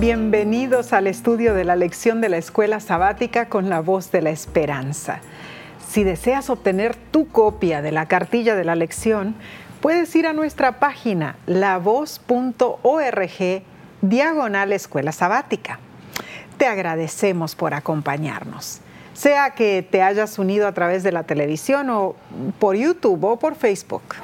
Bienvenidos al estudio de la lección de la escuela sabática con la voz de la esperanza. Si deseas obtener tu copia de la cartilla de la lección, puedes ir a nuestra página lavoz.org diagonal escuela sabática. Te agradecemos por acompañarnos. Sea que te hayas unido a través de la televisión o por YouTube o por Facebook.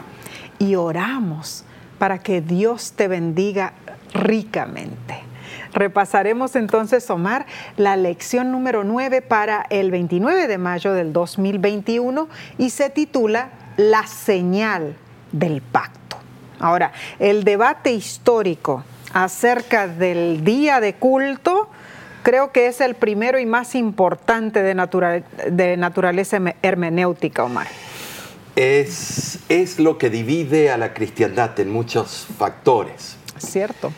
Y oramos para que Dios te bendiga ricamente. Repasaremos entonces, Omar, la lección número 9 para el 29 de mayo del 2021 y se titula La señal del pacto. Ahora, el debate histórico acerca del día de culto creo que es el primero y más importante de, de naturaleza hermenéutica, Omar. Es, es lo que divide a la cristiandad en muchos factores. Cierto.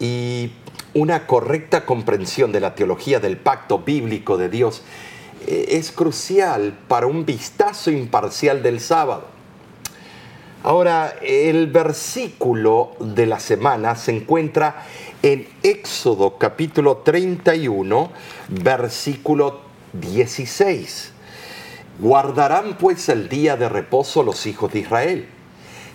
Y una correcta comprensión de la teología del pacto bíblico de Dios eh, es crucial para un vistazo imparcial del sábado. Ahora, el versículo de la semana se encuentra en Éxodo capítulo 31, versículo 16. Guardarán pues el día de reposo los hijos de Israel,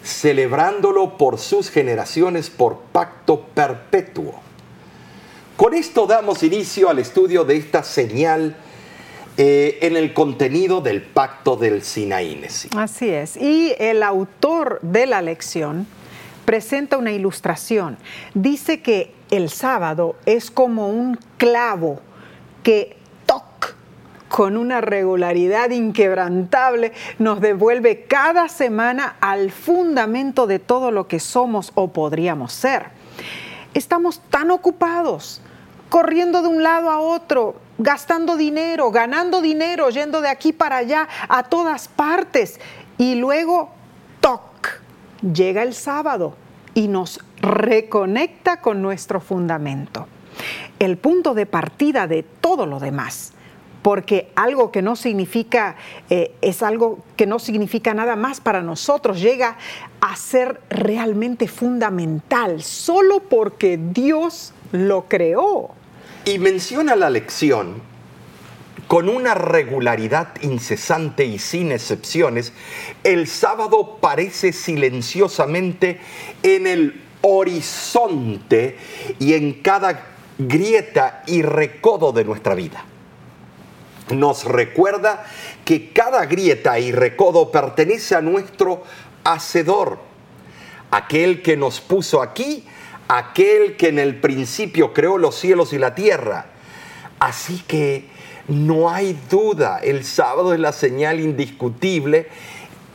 celebrándolo por sus generaciones por pacto perpetuo con esto damos inicio al estudio de esta señal eh, en el contenido del pacto del Sinaí. Así es. Y el autor de la lección presenta una ilustración. Dice que el sábado es como un clavo que con una regularidad inquebrantable nos devuelve cada semana al fundamento de todo lo que somos o podríamos ser. Estamos tan ocupados corriendo de un lado a otro, gastando dinero, ganando dinero, yendo de aquí para allá, a todas partes. Y luego, toc, llega el sábado y nos reconecta con nuestro fundamento. El punto de partida de todo lo demás. Porque algo que no significa, eh, es algo que no significa nada más para nosotros, llega a ser realmente fundamental, solo porque Dios lo creó. Y menciona la lección con una regularidad incesante y sin excepciones, el sábado parece silenciosamente en el horizonte y en cada grieta y recodo de nuestra vida. Nos recuerda que cada grieta y recodo pertenece a nuestro Hacedor, aquel que nos puso aquí aquel que en el principio creó los cielos y la tierra. Así que no hay duda, el sábado es la señal indiscutible,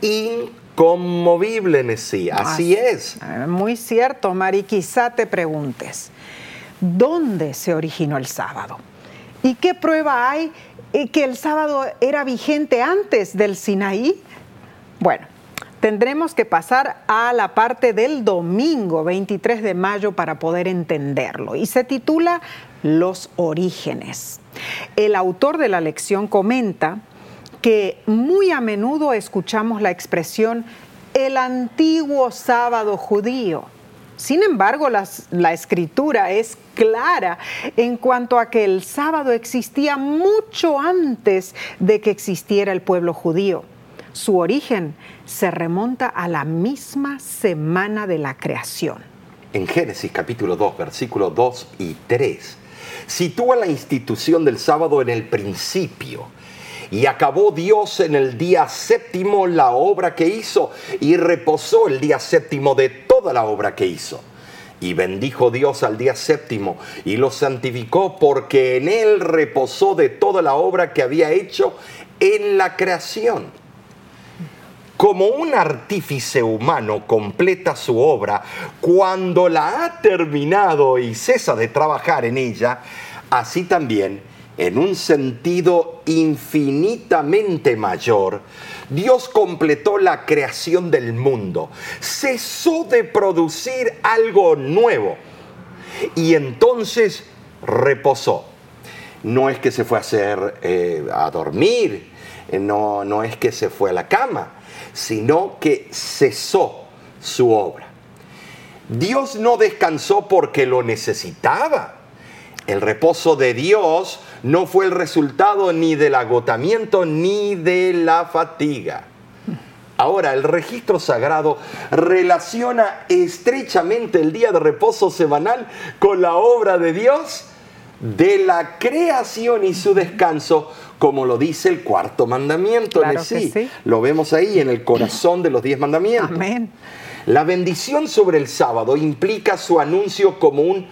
inconmovible en sí. Así es. Muy cierto, Mari. Quizá te preguntes, ¿dónde se originó el sábado? ¿Y qué prueba hay que el sábado era vigente antes del Sinaí? Bueno, Tendremos que pasar a la parte del domingo 23 de mayo para poder entenderlo y se titula Los orígenes. El autor de la lección comenta que muy a menudo escuchamos la expresión el antiguo sábado judío. Sin embargo, la escritura es clara en cuanto a que el sábado existía mucho antes de que existiera el pueblo judío. Su origen se remonta a la misma semana de la creación. En Génesis capítulo 2, versículos 2 y 3, sitúa la institución del sábado en el principio. Y acabó Dios en el día séptimo la obra que hizo y reposó el día séptimo de toda la obra que hizo. Y bendijo Dios al día séptimo y lo santificó porque en él reposó de toda la obra que había hecho en la creación. Como un artífice humano completa su obra cuando la ha terminado y cesa de trabajar en ella, así también, en un sentido infinitamente mayor, Dios completó la creación del mundo, cesó de producir algo nuevo y entonces reposó. No es que se fue a hacer eh, a dormir, no, no es que se fue a la cama, sino que cesó su obra. Dios no descansó porque lo necesitaba, El reposo de Dios no fue el resultado ni del agotamiento ni de la fatiga. Ahora, el registro sagrado relaciona estrechamente el día de reposo semanal con la obra de Dios de la creación y su descanso, como lo dice el cuarto mandamiento Claro en que sí. sí. Lo vemos ahí en el corazón de los diez mandamientos. Amén. La bendición sobre el sábado implica su anuncio como un,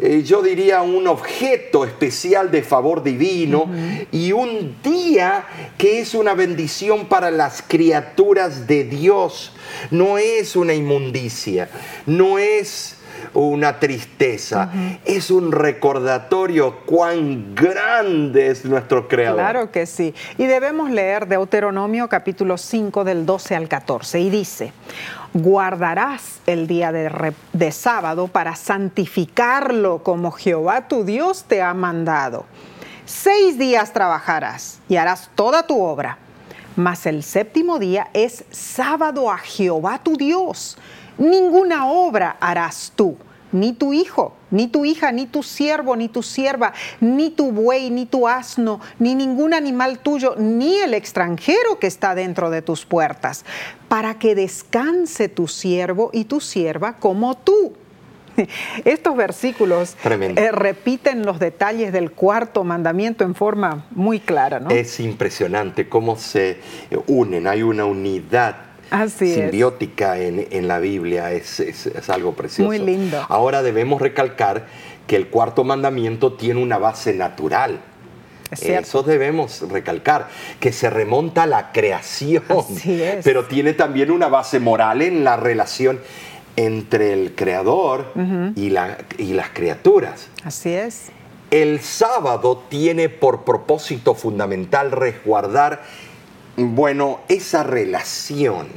eh, yo diría, un objeto especial de favor divino y un día que es una bendición para las criaturas de Dios. No es una inmundicia, no es una tristeza, es un recordatorio cuán grande es nuestro Creador. Claro que sí. Y debemos leer Deuteronomio capítulo 5 del 12 al 14 y dice, guardarás el día de, de sábado para santificarlo como Jehová tu Dios te ha mandado. Seis días trabajarás y harás toda tu obra, mas el séptimo día es sábado a Jehová tu Dios. Ninguna obra harás tú, ni tu hijo, ni tu hija, ni tu siervo, ni tu sierva, ni tu buey, ni tu asno, ni ningún animal tuyo, ni el extranjero que está dentro de tus puertas, para que descanse tu siervo y tu sierva como tú. Estos versículos eh, repiten los detalles del cuarto mandamiento en forma muy clara, ¿no? Es impresionante cómo se unen, hay una unidad Así es. simbiótica en, en la Biblia, es, es- es algo precioso. Muy lindo. Ahora debemos recalcar que el cuarto mandamiento tiene una base natural. Eso debemos recalcar, que se remonta a la creación, Así es. pero tiene también una base moral en la relación entre el creador y, la- y las criaturas. Así es. El sábado tiene por propósito fundamental resguardar, bueno, esa relación.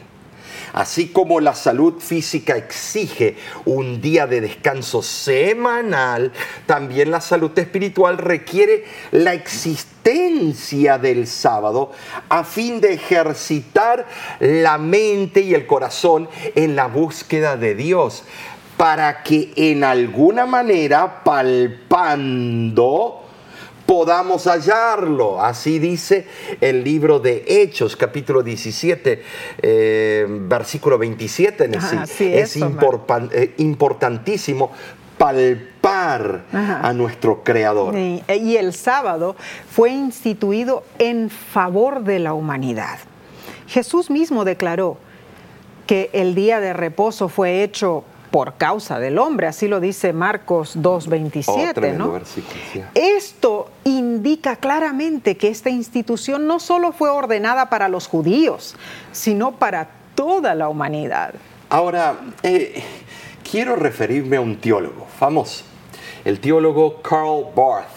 Así como la salud física exige un día de descanso semanal, también la salud espiritual requiere la existencia del sábado a fin de ejercitar la mente y el corazón en la búsqueda de Dios para que en alguna manera palpando podamos hallarlo. Así dice el libro de Hechos, capítulo 17, eh, versículo 27. En el sí. Es eh, importantísimo palpar Ajá. a nuestro Creador. Y, y el sábado fue instituido en favor de la humanidad. Jesús mismo declaró que el día de reposo fue hecho por causa del hombre, así lo dice Marcos Oh, 2.27, tremendo ¿no? versículo, sí. Esto indica claramente que esta institución no solo fue ordenada para los judíos, sino para toda la humanidad. Ahora, eh, quiero referirme a un teólogo famoso. El teólogo Karl Barth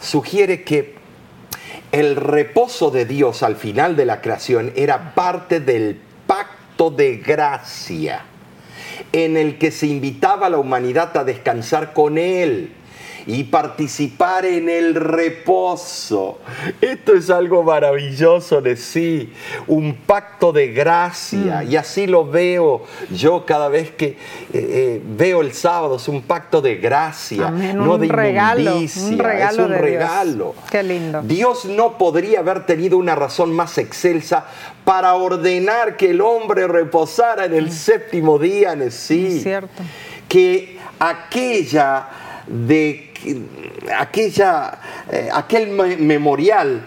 sugiere que el reposo de Dios al final de la creación era parte del pacto de gracia en el que se invitaba a la humanidad a descansar con Él y participar en el reposo. Esto es algo maravilloso de sí, un pacto de gracia. Mm. Y así lo veo yo cada vez que eh, eh, veo el sábado, es un pacto de gracia, Amén, no un de regalo, inmundicia, un regalo es un de Dios. regalo. Qué lindo. Dios no podría haber tenido una razón más excelsa para ordenar que el hombre reposara en el séptimo día en sí. Mm. Es cierto. Que aquella de aquella eh, aquel me- memorial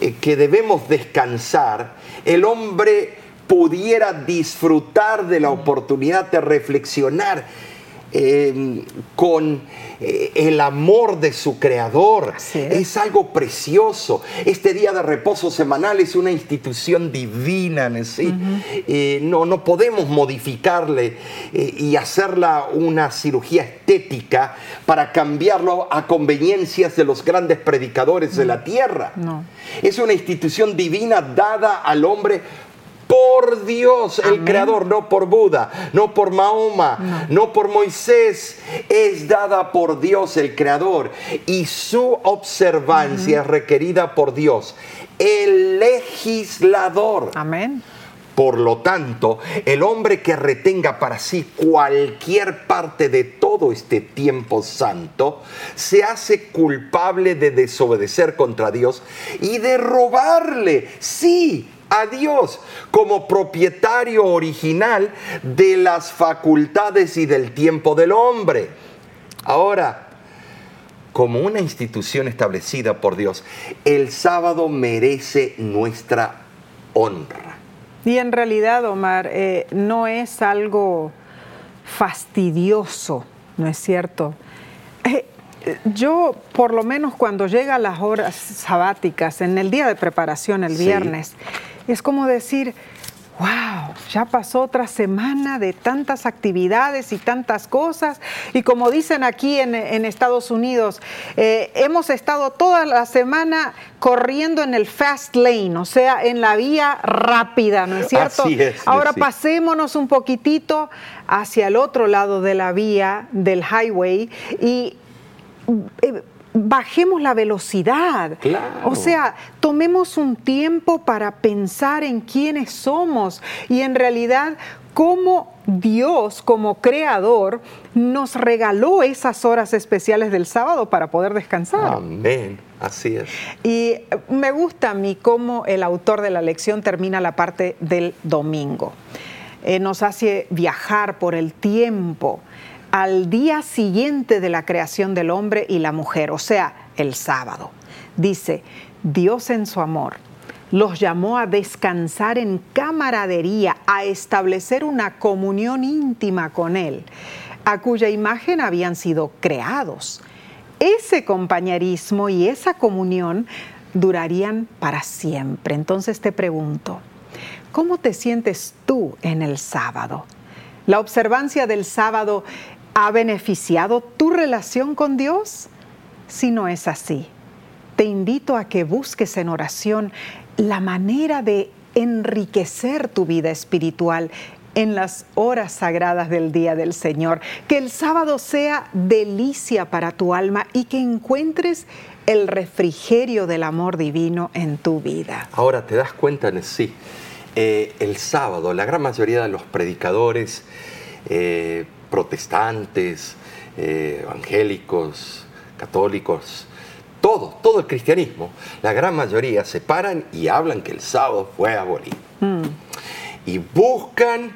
eh, que debemos descansar, el hombre pudiera disfrutar de la oportunidad de reflexionar eh, con el amor de su creador. Es. es algo precioso. Este día de reposo semanal es una institución divina sí. Eh, no, no podemos modificarle eh, y hacerla una cirugía estética para cambiarlo a conveniencias de los grandes predicadores de la tierra. No. Es una institución divina dada al hombre por Dios, el. Creador, no por Buda, no por Mahoma, no. por Moisés, es dada por Dios, el Creador, y su observancia es requerida por Dios, el legislador. Amén. Por lo tanto, el hombre que retenga para sí cualquier parte de todo este tiempo santo, se hace culpable de desobedecer contra Dios y de robarle, sí, a Dios como propietario original de las facultades y del tiempo del hombre. Ahora, como una institución establecida por Dios, el sábado merece nuestra honra. Y en realidad, Omar, eh, no es algo fastidioso, ¿no es cierto? Eh, yo, por lo menos cuando llegan las horas sabáticas, en el día de preparación, el viernes, es como decir, wow, ya pasó otra semana de tantas actividades y tantas cosas. Y como dicen aquí en, Estados Unidos, eh, hemos estado toda la semana corriendo en el fast lane, o sea, en la vía rápida, ¿no es cierto? Ahora pasémonos un poquitito hacia el otro lado de la vía, del highway, y... Eh, bajemos la velocidad. O sea, tomemos un tiempo para pensar en quiénes somos y en realidad cómo Dios como creador nos regaló esas horas especiales del sábado para poder descansar. Amén, así es. Y me gusta a mí cómo el autor de la lección termina la parte del domingo. Eh, nos hace viajar por el tiempo al día siguiente de la creación del hombre y la mujer, o sea, el sábado. Dice, Dios en su amor los llamó a descansar en camaradería, a establecer una comunión íntima con Él, a cuya imagen habían sido creados. Ese compañerismo y esa comunión durarían para siempre. Entonces te pregunto, ¿cómo te sientes tú en el sábado? La observancia del sábado ¿Ha beneficiado tu relación con Dios? Si no es así, te invito a que busques en oración la manera de enriquecer tu vida espiritual en las horas sagradas del día del Señor. Que el sábado sea delicia para tu alma y que encuentres el refrigerio del amor divino en tu vida. Ahora te das cuenta, sí, eh, el sábado, la gran mayoría de los predicadores, eh, protestantes, eh, evangélicos, católicos, todo, todo el cristianismo, la gran mayoría se paran y hablan que el sábado fue abolido. Mm. Y buscan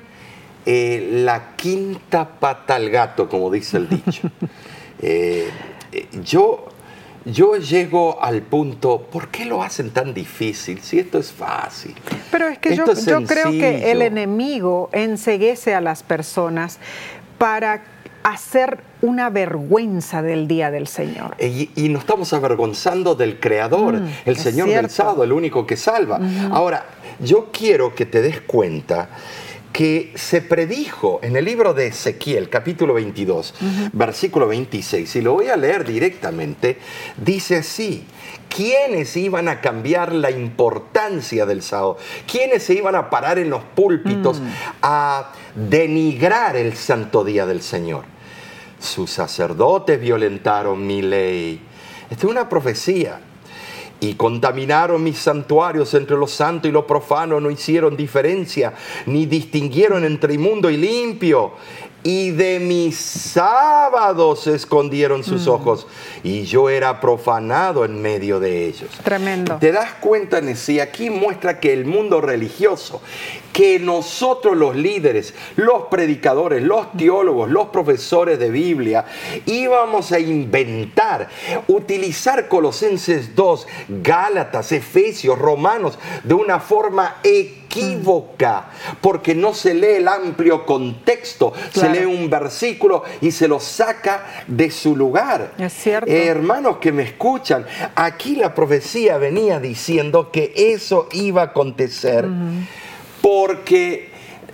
eh, la quinta pata al gato, como dice el dicho. Eh, yo, yo llego al punto, ¿por qué lo hacen tan difícil si esto es fácil? Pero es que yo, yo creo que el enemigo enseguece a las personas para hacer una vergüenza del día del Señor. Y, nos estamos avergonzando del Creador, mm, el Señor del sábado, el único que salva. Ahora, yo quiero que te des cuenta que se predijo en el libro de Ezequiel, capítulo 22, versículo 26, y lo voy a leer directamente, dice así, ¿quiénes iban a cambiar la importancia del sábado? ¿Quiénes se iban a parar en los púlpitos mm. a denigrar el santo día del Señor? Sus sacerdotes violentaron mi ley. Esta es una profecía y contaminaron mis santuarios entre lo santo y lo profano, no hicieron diferencia, ni distinguieron entre inmundo y limpio. Y de mis sábados escondieron sus mm. ojos, y yo era profanado en medio de ellos. Tremendo. ¿Te das cuenta, Nessie? Aquí muestra que el mundo religioso que nosotros los líderes, los predicadores, los teólogos, los profesores de Biblia, íbamos a inventar, utilizar Colosenses 2, Gálatas, Efesios, Romanos, de una forma equívoca, porque no se lee el amplio contexto, se lee un versículo y se lo saca de su lugar. Es cierto. Eh, hermanos que me escuchan, aquí la profecía venía diciendo que eso iba a acontecer porque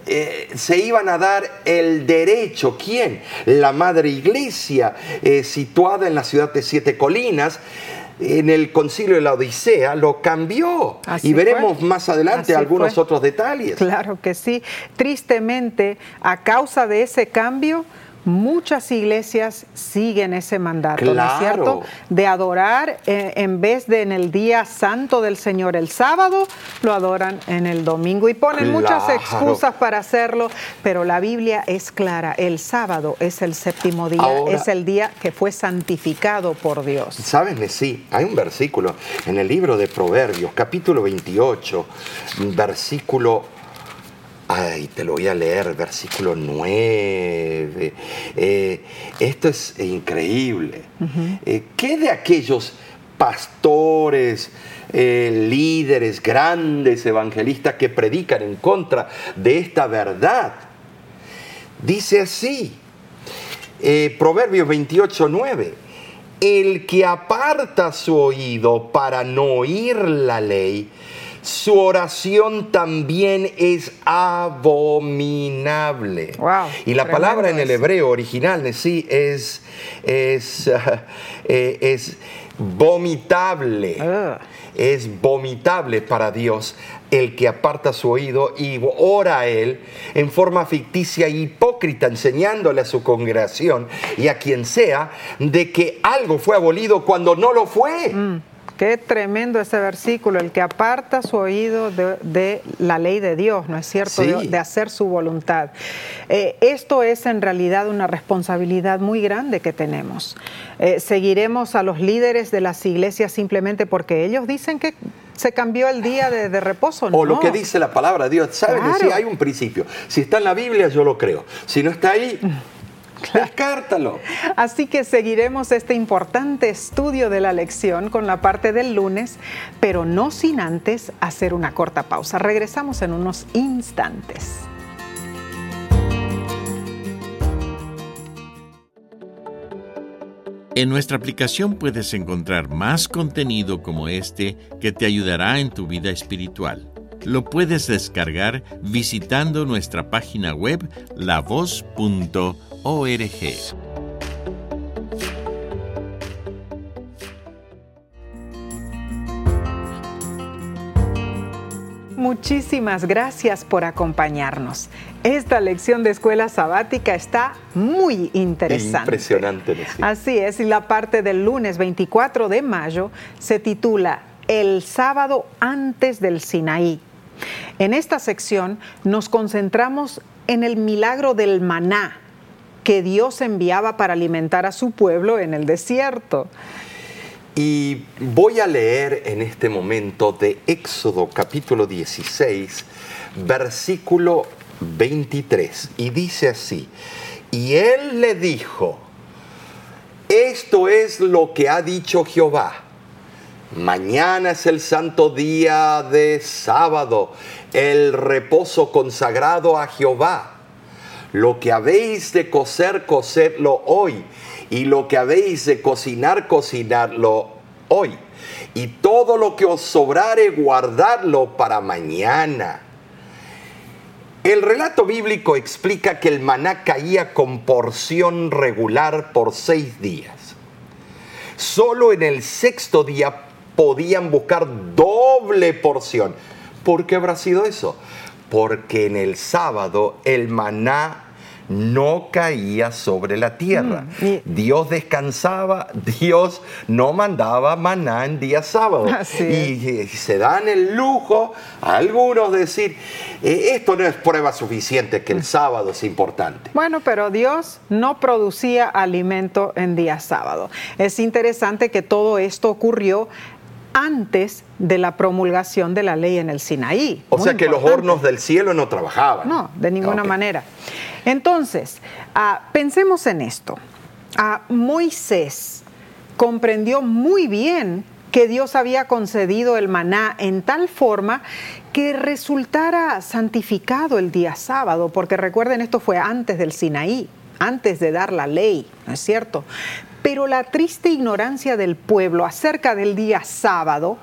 eh, se iban a dar el derecho. ¿Quién? La Madre Iglesia, eh, situada en la ciudad de Siete Colinas, en el concilio de la Odisea lo cambió. y veremos más adelante algunos otros detalles. Claro que sí. Tristemente, a causa de ese cambio, muchas iglesias siguen ese mandato, ¿no es cierto? De adorar eh, en vez de en el día santo del Señor el sábado, lo adoran en el domingo y ponen muchas excusas para hacerlo, pero la Biblia es clara, el sábado es el séptimo día, Ahora- es el día que fue santificado por Dios. ¿Sabes, sí? Hay un versículo en el libro de Proverbios, capítulo 28, versículo... Ay, te lo voy a leer, versículo 9. Eh, esto es increíble. Eh, ¿Qué de aquellos pastores, eh, líderes, grandes evangelistas que predican en contra de esta verdad? Dice así, Proverbios 28, 9. El que aparta su oído para no oír la ley, su oración también es abominable. Wow, y la palabra en el hebreo original sí es, es, ah, eh, es vomitable. Ugh. Es vomitable para Dios el que aparta su oído y ora a Él en forma ficticia e hipócrita, enseñándole a su congregación y a quien sea de que algo fue abolido cuando no lo fue. Mm, Qué tremendo ese versículo, el que aparta su oído de, de la ley de Dios, ¿no es cierto? Sí. De, de hacer su voluntad. Eh, esto es en realidad una responsabilidad muy grande que tenemos. Eh, seguiremos a los líderes de las iglesias simplemente porque ellos dicen que se cambió el día de, de reposo. O lo No. que dice la palabra de Dios. ¿Saben? Claro. Sí, hay un principio. Si está en la Biblia, yo lo creo. Si no está ahí, descártalo. Así que seguiremos este importante estudio de la lección con la parte del lunes, pero no sin antes hacer una corta pausa. Regresamos en unos instantes. En nuestra aplicación puedes encontrar más contenido como este que te ayudará en tu vida espiritual. Lo puedes descargar visitando nuestra página web lavoz.org. Muchísimas gracias por acompañarnos. Esta lección de escuela sabática está muy interesante. Impresionante. Así es, y la parte del lunes 24 de mayo se titula El sábado antes del Sinaí. En esta sección nos concentramos en el milagro del maná que Dios enviaba para alimentar a su pueblo en el desierto. Y voy a leer en este momento de Éxodo capítulo 16, versículo 23. Y dice así, y él le dijo, esto es lo que ha dicho Jehová. Mañana es el santo día de sábado, el reposo consagrado a Jehová. Lo que habéis de cocer, cocedlo hoy. Y lo que habéis de cocinar, cocinarlo hoy. Y todo lo que os sobrare, guardadlo para mañana. El relato bíblico explica que el maná caía con porción regular por seis días. Solo en el sexto día podían buscar doble porción. ¿Por qué habrá sido eso? Porque en el sábado el maná no caía sobre la tierra. Mm, Dios descansaba, Dios no mandaba maná en día sábado. Y, y se dan el lujo a algunos de decir, "Eh, esto no es prueba suficiente que el sábado es importante. Bueno, pero Dios no producía alimento en día sábado. Es interesante que todo esto ocurrió antes de la promulgación de la ley en el Sinaí. O Muy sea que los hornos del cielo no trabajaban. No, de ninguna manera. Entonces, ah, pensemos en esto. Ah, Moisés comprendió muy bien que Dios había concedido el maná en tal forma que resultara santificado el día sábado, porque recuerden, esto fue antes del Sinaí, antes de dar la ley, ¿no es cierto? Pero la triste ignorancia del pueblo acerca del día sábado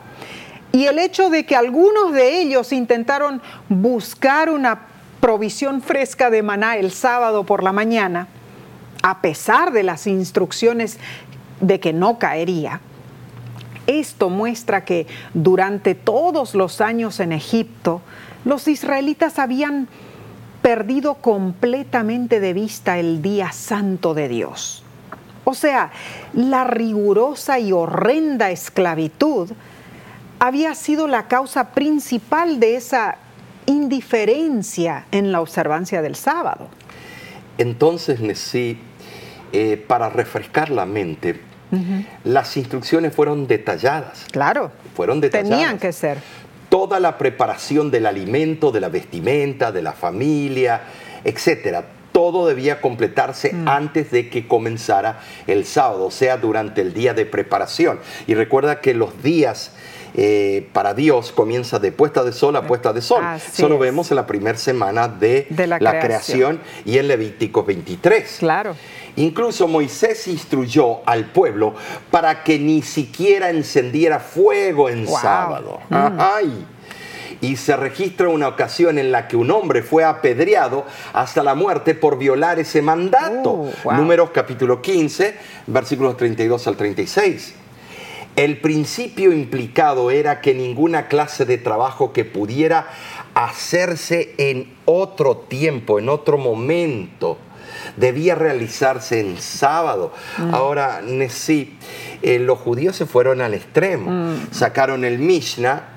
y el hecho de que algunos de ellos intentaron buscar una provisión fresca de maná el sábado por la mañana, a pesar de las instrucciones de que no caería, esto muestra que durante todos los años en Egipto, los israelitas habían perdido completamente de vista el día santo de Dios. O sea, la rigurosa y horrenda esclavitud había sido la causa principal de esa indiferencia en la observancia del sábado. Entonces, Nesí, eh, para refrescar la mente, las instrucciones fueron detalladas. Claro. Fueron detalladas. Tenían que ser. Toda la preparación del alimento, de la vestimenta, de la familia, etcétera, todo debía completarse mm. antes de que comenzara el sábado, o sea, durante el día de preparación. Y recuerda que los días eh, para Dios comienza de puesta de sol a puesta de sol. Eso lo vemos en la primera semana de, la, creación. y en Levítico 23. Claro. Incluso Moisés instruyó al pueblo para que ni siquiera encendiera fuego en sábado. Mm. Ay y se registra una ocasión en la que un hombre fue apedreado hasta la muerte por violar ese mandato. Uh, Números capítulo 15, versículos 32 al 36. El principio implicado era que ninguna clase de trabajo que pudiera hacerse en otro tiempo, en otro momento, debía realizarse en sábado. Mm. Ahora, sí, eh, los judíos se fueron al extremo, mm. sacaron el Mishnah,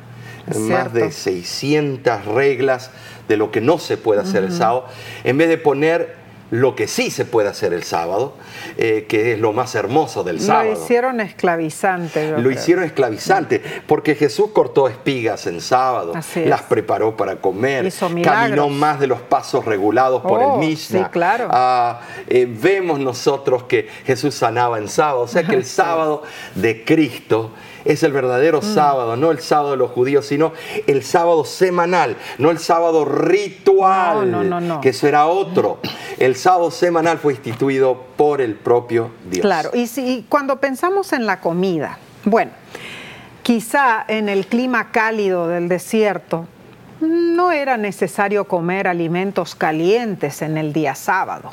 más de 600 reglas de lo que no se puede hacer el sábado, en vez de poner lo que sí se puede hacer el sábado, eh, que es lo más hermoso del sábado. Lo hicieron esclavizante. Lo hicieron esclavizante, porque Jesús cortó espigas en sábado, las preparó para comer, caminó más de los pasos regulados por el oh, Mishnah. Sí, claro. Ah, eh, vemos nosotros que Jesús sanaba en sábado, o sea que el sábado de Cristo es el verdadero mm. sábado, no el sábado de los judíos, sino el sábado semanal, no el sábado ritual, no, no, no, que eso era otro. El sábado semanal fue instituido por el propio Dios. Claro, y si cuando pensamos en la comida, bueno, quizá en el clima cálido del desierto, no era necesario comer alimentos calientes en el día sábado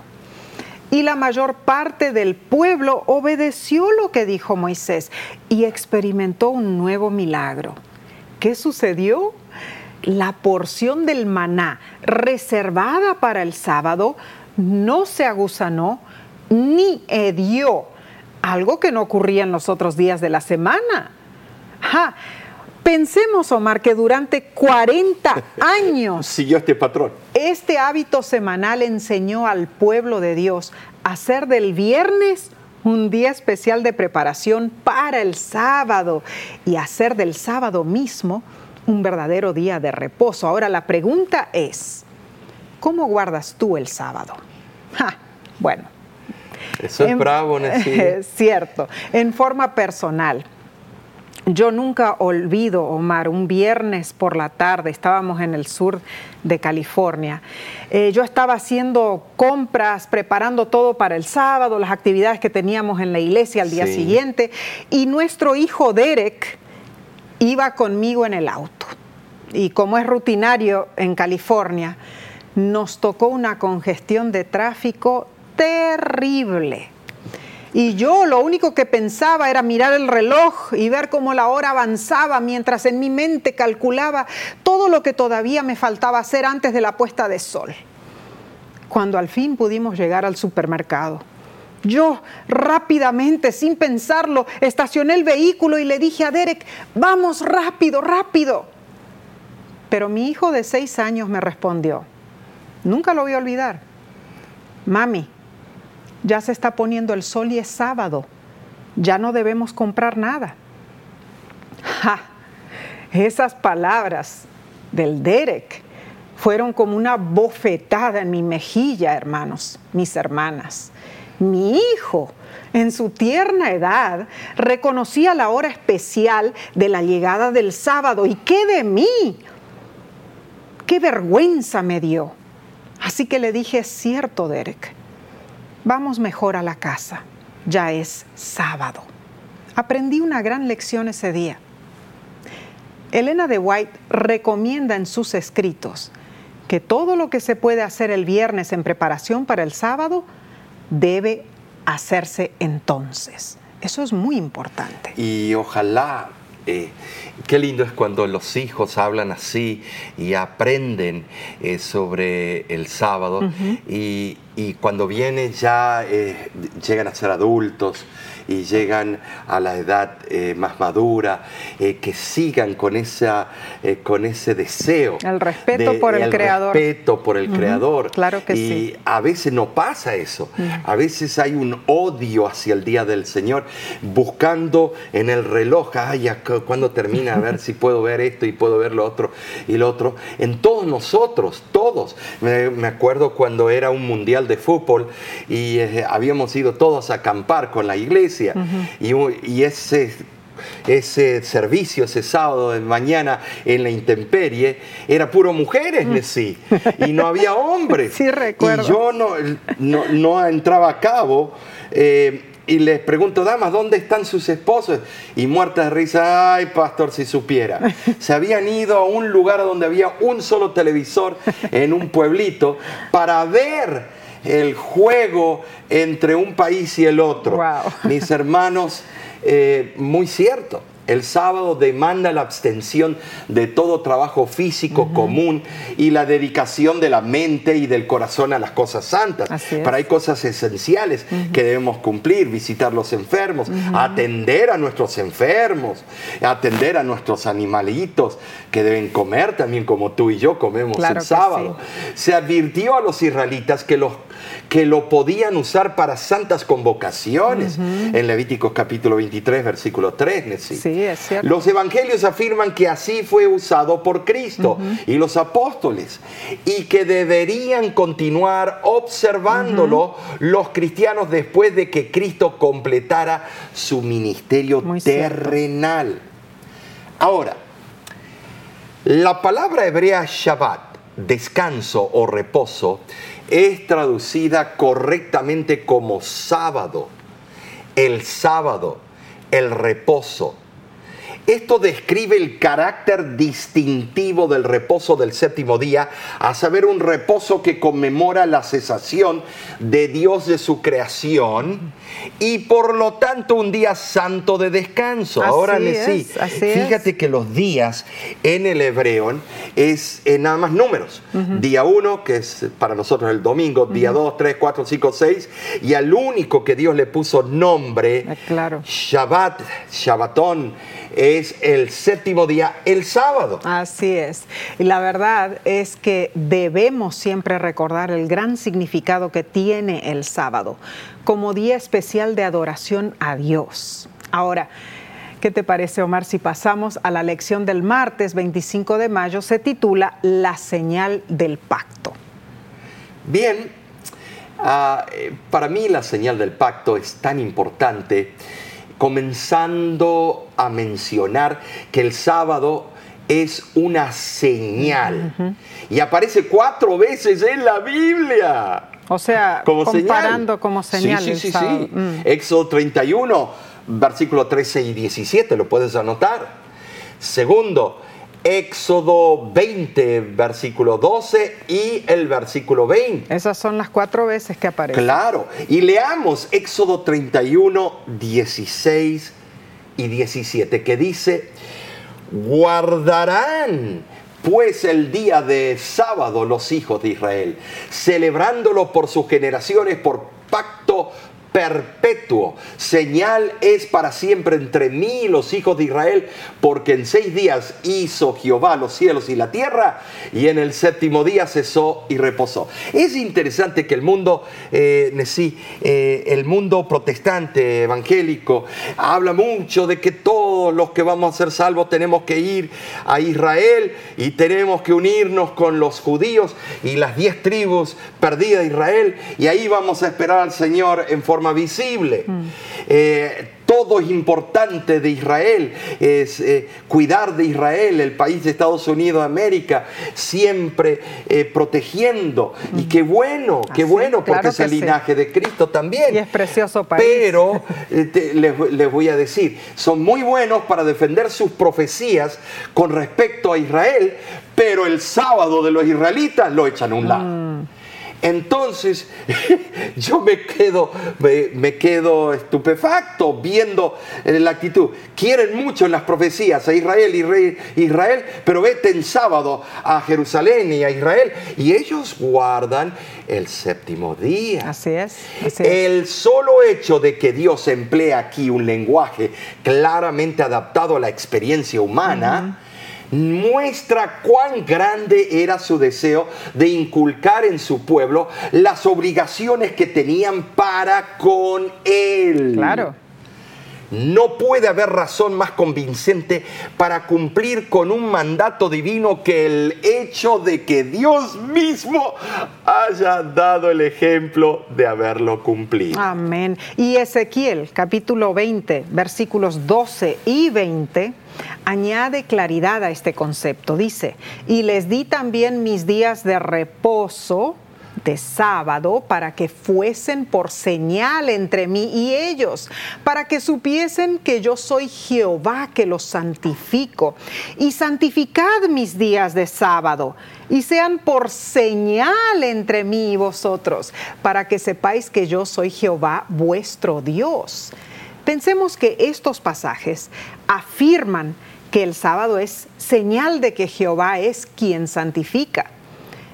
y la mayor parte del pueblo obedeció lo que dijo Moisés y experimentó un nuevo milagro. ¿Qué sucedió? La porción del maná reservada para el sábado no se aguzanó ni hedió, algo que no ocurría en los otros días de la semana. Pensemos, Omar, que durante 40 años siguió este patrón. Este hábito semanal enseñó al pueblo de Dios a hacer del viernes un día especial de preparación para el sábado y hacer del sábado mismo un verdadero día de reposo. Ahora la pregunta es, ¿cómo guardas tú el sábado? bueno. Eso es bravo, Es cierto, en forma personal. Yo nunca olvido, Omar, un viernes por la tarde, estábamos en el sur de California. Eh, yo estaba haciendo compras, preparando todo para el sábado, las actividades que teníamos en la iglesia al día siguiente, y nuestro hijo Derek iba conmigo en el auto. Y como es rutinario en California, nos tocó una congestión de tráfico terrible y yo lo único que pensaba era mirar el reloj y ver cómo la hora avanzaba mientras en mi mente calculaba todo lo que todavía me faltaba hacer antes de la puesta de sol. Cuando al fin pudimos llegar al supermercado. Yo rápidamente, sin pensarlo, estacioné el vehículo y le dije a Derek, vamos rápido, rápido. Pero mi hijo de seis años me respondió, nunca lo voy a olvidar, mami, ya se está poniendo el sol y es sábado, ya no debemos comprar nada. Esas palabras del Derek fueron como una bofetada en mi mejilla, hermanos, mis hermanas. Mi hijo, en su tierna edad, reconocía la hora especial de la llegada del sábado. ¿Y qué de mí? ¿Qué vergüenza me dio? Así que le dije, es cierto, Derek, Vamos mejor a la casa. Ya es sábado. Aprendí una gran lección ese día. Elena de White recomienda en sus escritos que todo lo que se puede hacer el viernes en preparación para el sábado debe hacerse entonces. Eso es muy importante. Y ojalá Eh, qué lindo es cuando los hijos hablan así y aprenden eh, sobre el sábado y, cuando vienen ya eh, llegan a ser adultos y llegan a la edad eh, más madura, eh, que sigan con, esa, eh, con ese deseo. El respeto por el, creador. respeto por el creador. Claro que y sí. Y a veces no pasa eso. A veces hay un odio hacia el día del Señor, buscando en el reloj, ay, cuando termina, a ver si puedo ver esto y puedo ver lo otro y lo otro. En todos nosotros, todos. Me, acuerdo cuando era un mundial de fútbol y habíamos ido todos a acampar con la iglesia y, ese ese servicio, ese sábado de mañana en la intemperie, era puro mujeres, sí, y no había hombres. Sí, recuerdo. Y yo no, no, entraba a cabo. Eh, y les pregunto, damas, ¿dónde están sus esposos? Y muertas de risa, ay, pastor, si supiera. Se habían ido a un lugar donde había un solo televisor en un pueblito para ver el juego entre un país y el otro. Mis hermanos, eh, muy cierto. El sábado demanda la abstención de todo trabajo físico común y la dedicación de la mente y del corazón a las cosas santas. Pero hay cosas esenciales que debemos cumplir, visitar los enfermos, atender a nuestros enfermos, atender a nuestros animalitos que deben comer también como tú y yo comemos el sábado. Se advirtió a los israelitas que los que lo podían usar para santas convocaciones. En Levíticos capítulo 23, versículo 3. Sí, es cierto. Los evangelios afirman que así fue usado por Cristo y los apóstoles y que deberían continuar observándolo los cristianos después de que Cristo completara su ministerio terrenal. Ahora, la palabra hebrea Shabbat, descanso o reposo, es traducida correctamente como sábado, el sábado, el reposo. Esto describe el carácter distintivo del reposo del séptimo día, a saber, un reposo que conmemora la cesación de Dios de su creación y por lo tanto un día santo de descanso. Ahora, sí, fíjate que los días en el hebreo es nada más números. Día uno, que es para nosotros el domingo, día dos, tres, cuatro, cinco, seis, y al único que Dios le puso nombre, ah, claro. Shabbat, Shabbatón, es el séptimo día, el sábado. Así es. Y la verdad es que debemos siempre recordar el gran significado que tiene el sábado como día especial de adoración a Dios. Ahora, ¿Qué te parece, Omar, si pasamos a la lección del martes 25 de mayo? Se titula La señal del pacto. Bien, ah, eh, para mí la señal del pacto es tan importante comenzando a mencionar que el sábado es una señal y aparece cuatro veces en la Biblia. O sea, comparando como señal. Sí, sí, sí. Mm. Éxodo 31, versículo 13 y 17, lo puedes anotar. Segundo, Éxodo 20, versículo 12 y el versículo 20. Esas son las cuatro veces que aparecen. Claro. Y leamos Éxodo 31, 16 y 17, que dice, guardarán pues el día de sábado los hijos de Israel, celebrándolo por sus generaciones, por pacto perpetuo. Señal es para siempre entre mí y los hijos de Israel, porque en seis días hizo Jehová los cielos y la tierra, y en el séptimo día cesó y reposó. Es interesante que el mundo, eh, sí, eh, el mundo protestante, evangélico, habla mucho de que todos los que vamos a ser salvos tenemos que ir a Israel y tenemos que unirnos con los judíos y las diez tribus perdidas de Israel, y ahí vamos a esperar al Señor en forma visible. Mm. Eh, todo es importante de Israel, es eh, cuidar de Israel, el país de Estados Unidos de América, siempre eh, protegiendo. Y qué bueno, qué bueno, porque es el linaje de Cristo también. Y es precioso país. Pero les, les, voy a decir, son muy buenos para defender sus profecías con respecto a Israel, pero el sábado de los israelitas lo echan a un lado. Mm. Entonces, yo me quedo, me, quedo estupefacto viendo eh, la actitud. Quieren mucho en las profecías a Israel, Israel, Israel, pero vete en sábado a Jerusalén y a Israel. Y ellos guardan el séptimo día. Así es. El solo hecho de que Dios emplea aquí un lenguaje claramente adaptado a la experiencia humana, muestra cuán grande era su deseo de inculcar en su pueblo las obligaciones que tenían para con él. Claro. No puede haber razón más convincente para cumplir con un mandato divino que el hecho de que Dios mismo haya dado el ejemplo de haberlo cumplido. Amén. Y Ezequiel capítulo 20, versículos 12 y 20 añade claridad a este concepto. Dice, y les di también mis días de reposo de sábado para que fuesen por señal entre mí y ellos, para que supiesen que yo soy Jehová que los santifico. Y santificad mis días de sábado y sean por señal entre mí y vosotros, para que sepáis que yo soy Jehová vuestro Dios. Pensemos que estos pasajes afirman que el sábado es señal de que Jehová es quien santifica.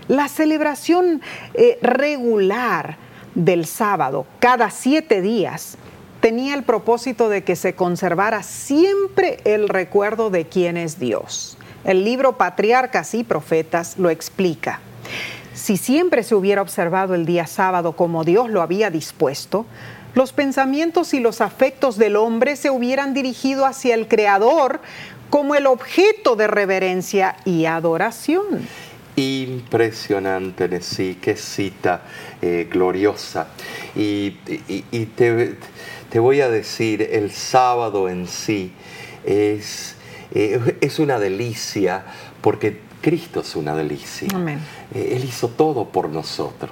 La celebración eh, regular del sábado, cada siete días, tenía el propósito de que se conservara siempre el recuerdo de quién es Dios. El libro Patriarcas y Profetas lo explica. Si siempre se hubiera observado el día sábado como Dios lo había dispuesto, los pensamientos y los afectos del hombre se hubieran dirigido hacia el Creador como el objeto de reverencia y adoración. Impresionante, sí, qué cita eh, gloriosa. Y, te, voy a decir, el sábado en sí es, eh, es una delicia porque Cristo es una delicia. Eh, él hizo todo por nosotros.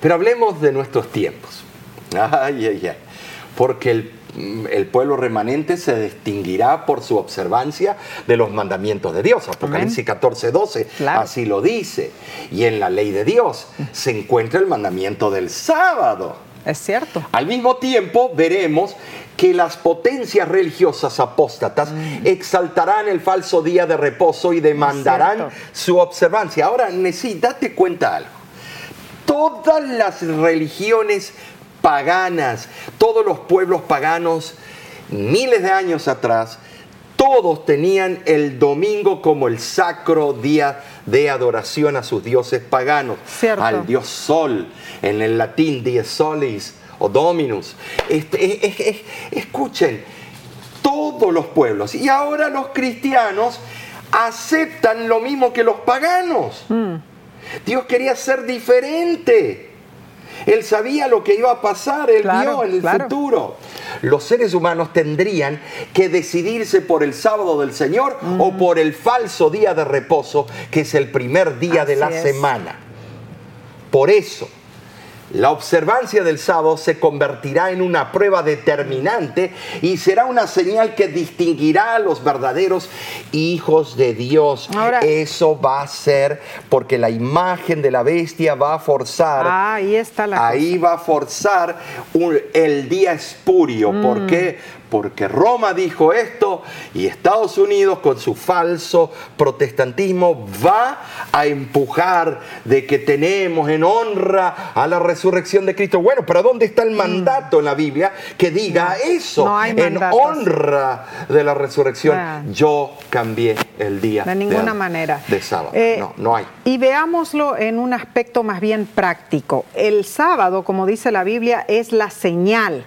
Pero hablemos de nuestros tiempos. Ay, ay, ay. Porque el, pueblo remanente se distinguirá por su observancia de los mandamientos de Dios. Apocalipsis 14, 12, así lo dice. Y en la ley de Dios se encuentra el mandamiento del sábado. Es cierto. Al mismo tiempo veremos que las potencias religiosas apóstatas mm. exaltarán el falso día de reposo y demandarán su observancia. Ahora, Nesí, date cuenta algo. Todas las religiones paganas, todos los pueblos paganos, miles de años atrás, todos tenían el domingo como el sacro día de adoración a sus dioses paganos, al dios Sol, en el latín dies solis o dominus. Este, escuchen, todos los pueblos, y ahora los cristianos aceptan lo mismo que los paganos. Mm. Dios quería ser diferente. Él sabía lo que iba a pasar, él vio en el futuro. Los seres humanos tendrían que decidirse por el sábado del Señor o mm. por el falso día de reposo, que es el primer día de la semana. Por eso, la observancia del sábado se convertirá en una prueba determinante y será una señal que distinguirá a los verdaderos hijos de Dios. Eso va a ser porque la imagen de la bestia va a forzar. Ah, ahí está la Ahí va a forzar el día espurio. ¿Por mm. qué? porque Roma dijo esto y Estados Unidos con su falso protestantismo va a empujar de que tenemos en honra a la resurrección de Cristo. Bueno, pero ¿dónde está el mandato en la Biblia que diga eso? en honra de la resurrección, yo cambié el día. De ninguna manera. De sábado. Eh, no, no hay. Y veámoslo en un aspecto más bien práctico. El sábado, como dice la Biblia, es la señal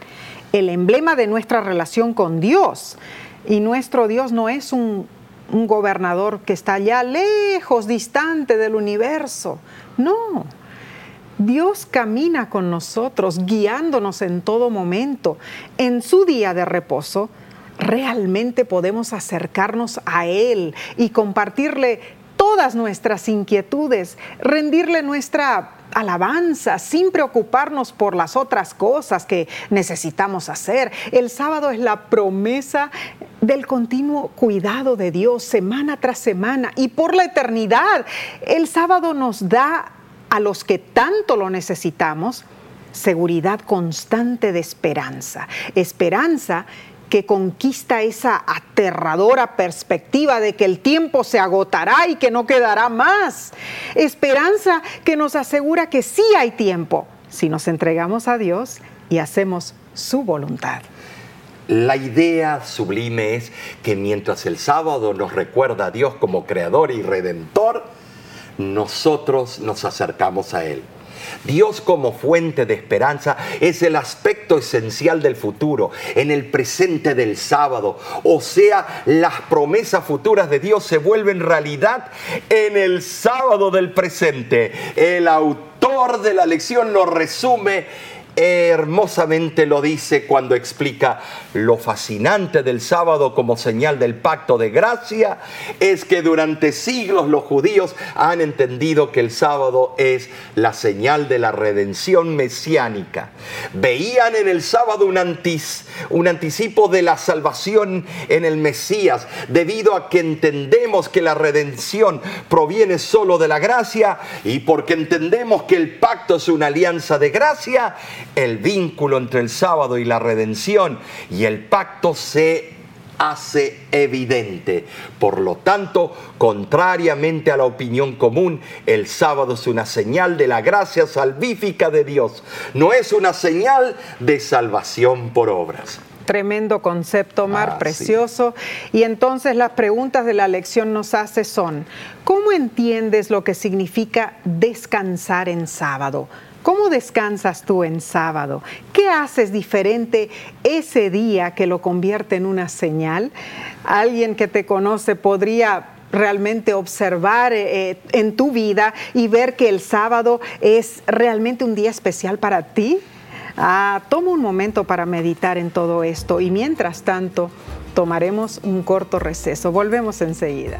el emblema de nuestra relación con Dios. Y nuestro Dios no es un, gobernador que está allá lejos, distante del universo. No. Dios camina con nosotros, guiándonos en todo momento. En su día de reposo, realmente podemos acercarnos a Él y compartirle todas nuestras inquietudes, rendirle nuestra alabanza, sin preocuparnos por las otras cosas que necesitamos hacer. El sábado es la promesa del continuo cuidado de Dios semana tras semana y por la eternidad. El sábado nos da a los que tanto lo necesitamos, seguridad constante de esperanza. Esperanza que conquista esa aterradora perspectiva de que el tiempo se agotará y que no quedará más. Esperanza que nos asegura que sí hay tiempo si nos entregamos a Dios y hacemos su voluntad. La idea sublime es que mientras el sábado nos recuerda a Dios como creador y redentor, nosotros nos acercamos a Él. Dios como fuente de esperanza es el aspecto esencial del futuro, en el presente del sábado. O sea, las promesas futuras de Dios se vuelven realidad en el sábado del presente. El autor de la lección lo resume hermosamente lo dice cuando explica lo fascinante del sábado como señal del pacto de gracia, es que durante siglos los judíos han entendido que el sábado es la señal de la redención mesiánica. Veían en el sábado un, un anticipo de la salvación en el Mesías, debido a que entendemos que la redención proviene solo de la gracia y porque entendemos que el pacto es una alianza de gracia, el vínculo entre el sábado y la redención y el pacto se hace evidente. Por lo tanto, contrariamente a la opinión común, el sábado es una señal de la gracia salvífica de Dios, no es una señal de salvación por obras. Tremendo concepto, Mar, ah, precioso. Y entonces las preguntas de la lección nos hace son, ¿cómo entiendes lo que significa descansar en sábado? ¿Cómo descansas tú en sábado? ¿Qué haces diferente ese día que lo convierte en una señal? Alguien que te conoce podría realmente observar eh, en tu vida y ver que el sábado es realmente un día especial para ti. Ah, toma un momento para meditar en todo esto y mientras tanto tomaremos un corto receso. Volvemos enseguida.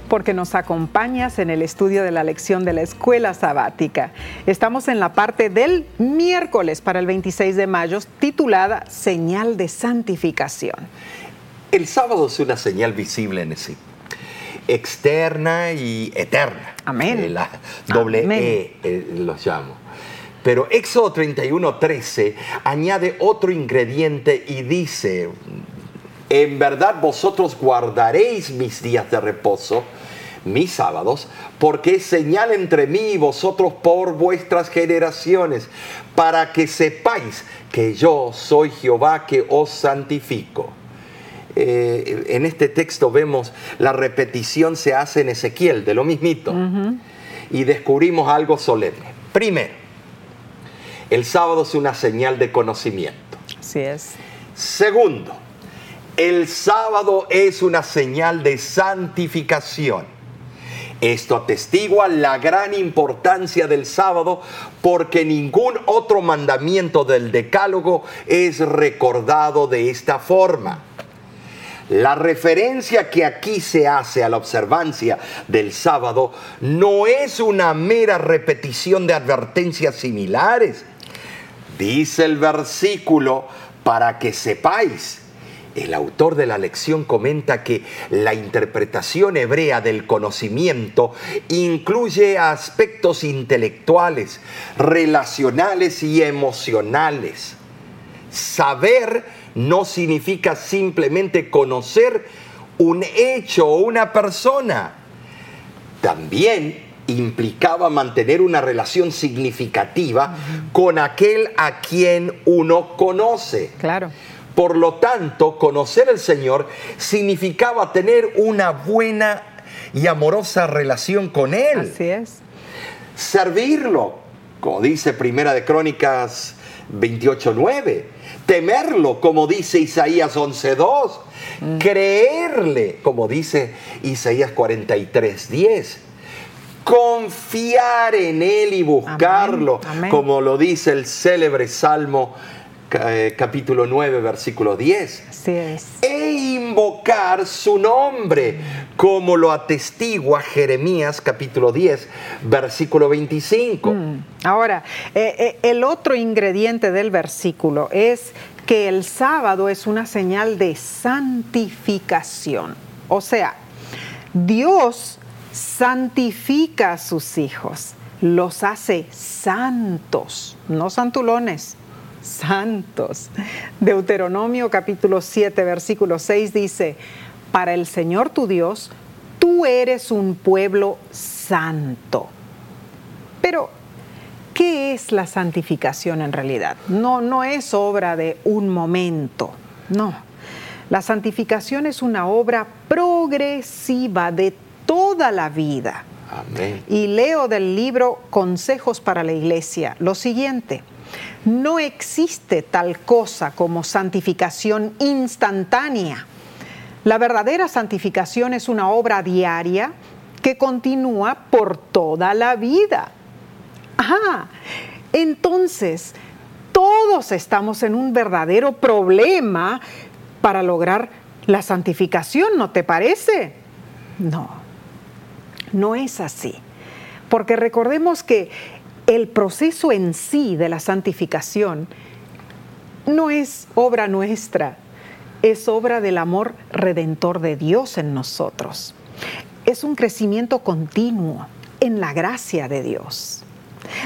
porque nos acompañas en el estudio de la lección de la escuela sabática. Estamos en la parte del miércoles para el 26 de mayo titulada Señal de Santificación. El sábado es una señal visible en sí externa y eterna. Amén. Eh, la doble E eh, los llamo. Pero Éxodo 31:13 añade otro ingrediente y dice, en verdad vosotros guardaréis mis días de reposo mis sábados, porque es señal entre mí y vosotros por vuestras generaciones, para que sepáis que yo soy Jehová que os santifico. Eh, en este texto vemos la repetición se hace en Ezequiel de lo mismito y descubrimos algo solemne. Primero, el sábado es una señal de conocimiento. Así es. Segundo, el sábado es una señal de santificación. Esto atestigua la gran importancia del sábado porque ningún otro mandamiento del decálogo es recordado de esta forma. La referencia que aquí se hace a la observancia del sábado no es una mera repetición de advertencias similares. Dice el versículo, para que sepáis el autor de la lección comenta que la interpretación hebrea del conocimiento incluye aspectos intelectuales, relacionales y emocionales. Saber no significa simplemente conocer un hecho o una persona. También implicaba mantener una relación significativa con aquel a quien uno conoce. Claro. Por lo tanto, conocer al Señor significaba tener una buena y amorosa relación con Él. Así es. Servirlo, como dice Primera de Crónicas 28.9. Temerlo, como dice Isaías 11.2. Mm. Creerle, como dice Isaías 43.10 confiar en Él y buscarlo, Amén, amén. como lo dice el célebre Salmo capítulo 9, versículo 10 Así es. e invocar su nombre, como lo atestigua Jeremías capítulo 10, versículo 25. Ahora, eh, eh, el otro ingrediente del versículo es que el sábado es una señal de santificación. O sea, Dios santifica a sus hijos, los hace santos, no santulones, santos. Deuteronomio capítulo 7, versículo 6 dice, para el Señor tu Dios, tú eres un pueblo santo. Pero, ¿qué es la santificación en realidad? No, no es obra de un momento, no. La santificación es una obra progresiva de toda la vida. Amén. Y leo del libro Consejos para la Iglesia lo siguiente. No existe tal cosa como santificación instantánea. La verdadera santificación es una obra diaria que continúa por toda la vida. Ajá. Entonces, todos estamos en un verdadero problema para lograr la santificación, ¿no te parece? No, no es así. Porque recordemos que el proceso en sí de la santificación no es obra nuestra, es obra del amor redentor de Dios en nosotros. Es un crecimiento continuo en la gracia de Dios.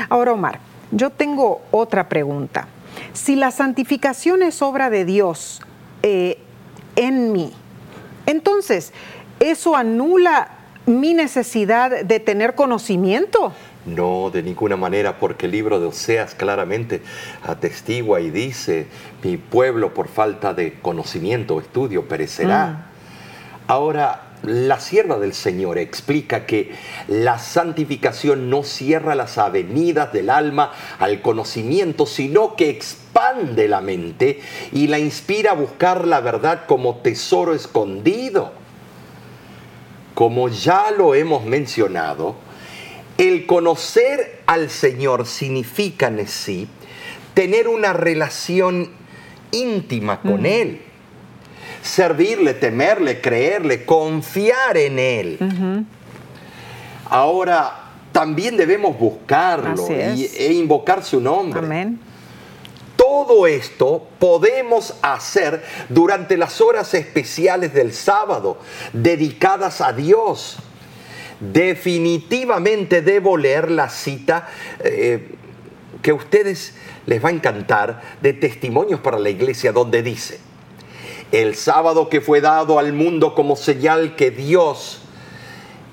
Ahora, Omar, yo tengo otra pregunta. Si la santificación es obra de Dios eh, en mí, entonces, ¿eso anula mi necesidad de tener conocimiento? No, de ninguna manera, porque el libro de Oseas claramente atestigua y dice, mi pueblo por falta de conocimiento o estudio perecerá. Ahora, la sierva del Señor explica que la santificación no cierra las avenidas del alma al conocimiento, sino que expande la mente y la inspira a buscar la verdad como tesoro escondido. Como ya lo hemos mencionado, el conocer al Señor significa en sí tener una relación íntima con Él. Servirle, temerle, creerle, confiar en Él. Ahora, también debemos buscarlo y- e invocar su nombre. Amén. Todo esto podemos hacer durante las horas especiales del sábado, dedicadas a Dios. Definitivamente debo leer la cita eh, que a ustedes les va a encantar de Testimonios para la Iglesia, donde dice, el sábado que fue dado al mundo como señal que Dios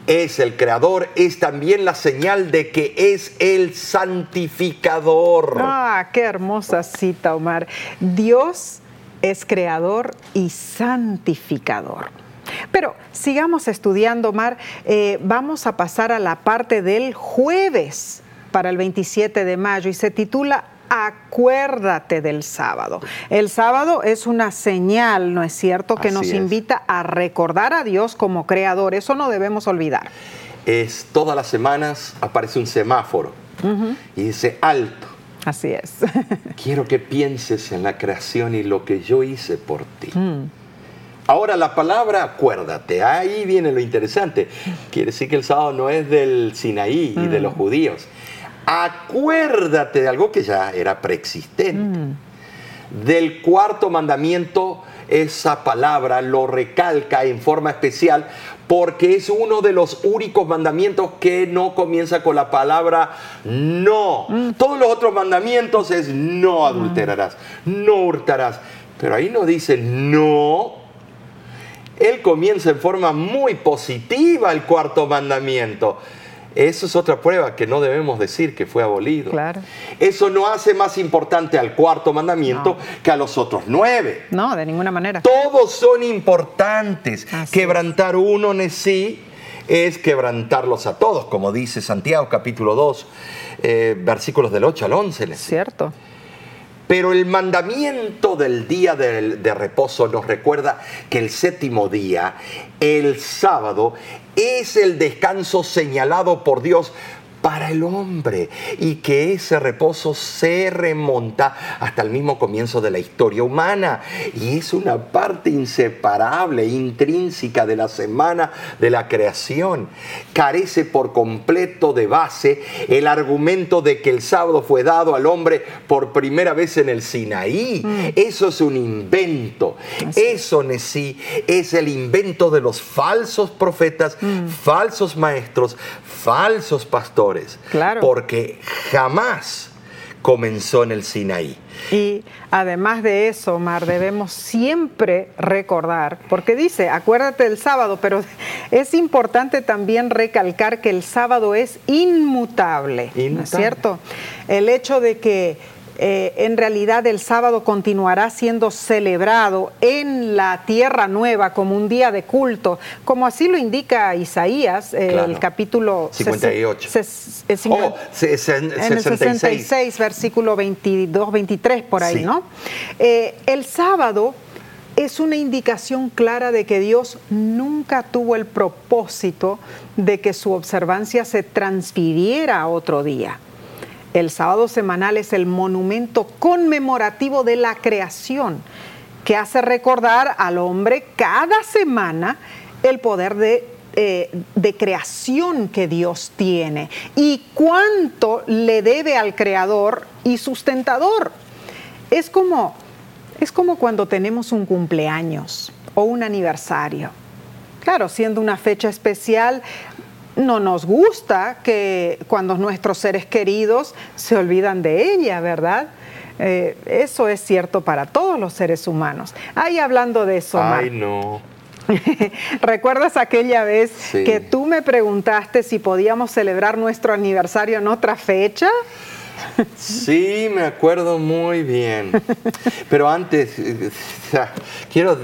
es el creador, es también la señal de que es el santificador. Ah, qué hermosa cita, Omar. Dios es creador y santificador. Pero sigamos estudiando, Omar. Eh, vamos a pasar a la parte del jueves para el 27 de mayo y se titula Acuérdate del sábado. El sábado es una señal, ¿no es cierto?, que Así nos es. invita a recordar a Dios como creador. Eso no debemos olvidar. Es todas las semanas aparece un semáforo y dice alto. Así es. Quiero que pienses en la creación y lo que yo hice por ti. Ahora la palabra acuérdate, ahí viene lo interesante. Quiere decir que el sábado no es del Sinaí y de los judíos. Acuérdate de algo que ya era preexistente. Del cuarto mandamiento, esa palabra lo recalca en forma especial porque es uno de los únicos mandamientos que no comienza con la palabra no. Todos los otros mandamientos es no adulterarás, no hurtarás. Pero ahí no dice no. Él comienza en forma muy positiva el cuarto mandamiento. Eso es otra prueba que no debemos decir que fue abolido. Claro. Eso no hace más importante al cuarto mandamiento que a los otros nueve. No, de ninguna manera. Todos son importantes. Así Quebrantar uno en sí es quebrantarlos a todos, como dice Santiago capítulo 2, eh, versículos del 8 al 11. en sí. Cierto. Pero el mandamiento del día de, reposo nos recuerda que el séptimo día, el sábado, es el descanso señalado por Dios para el hombre y que ese reposo se remonta hasta el mismo comienzo de la historia humana y es una parte inseparable, intrínseca de la semana de la creación. Carece por completo de base el argumento de que el sábado fue dado al hombre por primera vez en el Sinaí. Mm. Eso es un invento. Eso en sí es el invento de los falsos profetas, mm. falsos maestros, falsos pastores. Claro. Porque jamás comenzó en el Sinaí. Y además de eso, Omar, debemos siempre recordar, porque dice, acuérdate del sábado, pero es importante también recalcar que el sábado es inmutable, inmutable. ¿no es cierto? El hecho de que eh, en realidad el sábado continuará siendo celebrado en la tierra nueva como un día de culto, como así lo indica Isaías, eh, el capítulo 58. oh, en el 66, versículo 22, 23, por ahí, ¿no? Eh, el sábado es una indicación clara de que Dios nunca tuvo el propósito de que su observancia se transfiriera a otro día. El sábado semanal es el monumento conmemorativo de la creación que hace recordar al hombre cada semana el poder de, eh, de, creación que Dios tiene y cuánto le debe al creador y sustentador. Es como, es como cuando tenemos un cumpleaños o un aniversario. Claro, siendo una fecha especial, no nos gusta que cuando nuestros seres queridos se olvidan de ella, ¿verdad? Eh, eso es cierto para todos los seres humanos. Ahí hablando de eso. Ay, no. ¿Recuerdas aquella vez que tú me preguntaste si podíamos celebrar nuestro aniversario en otra fecha? Sí, me acuerdo muy bien. Pero antes, eh, quiero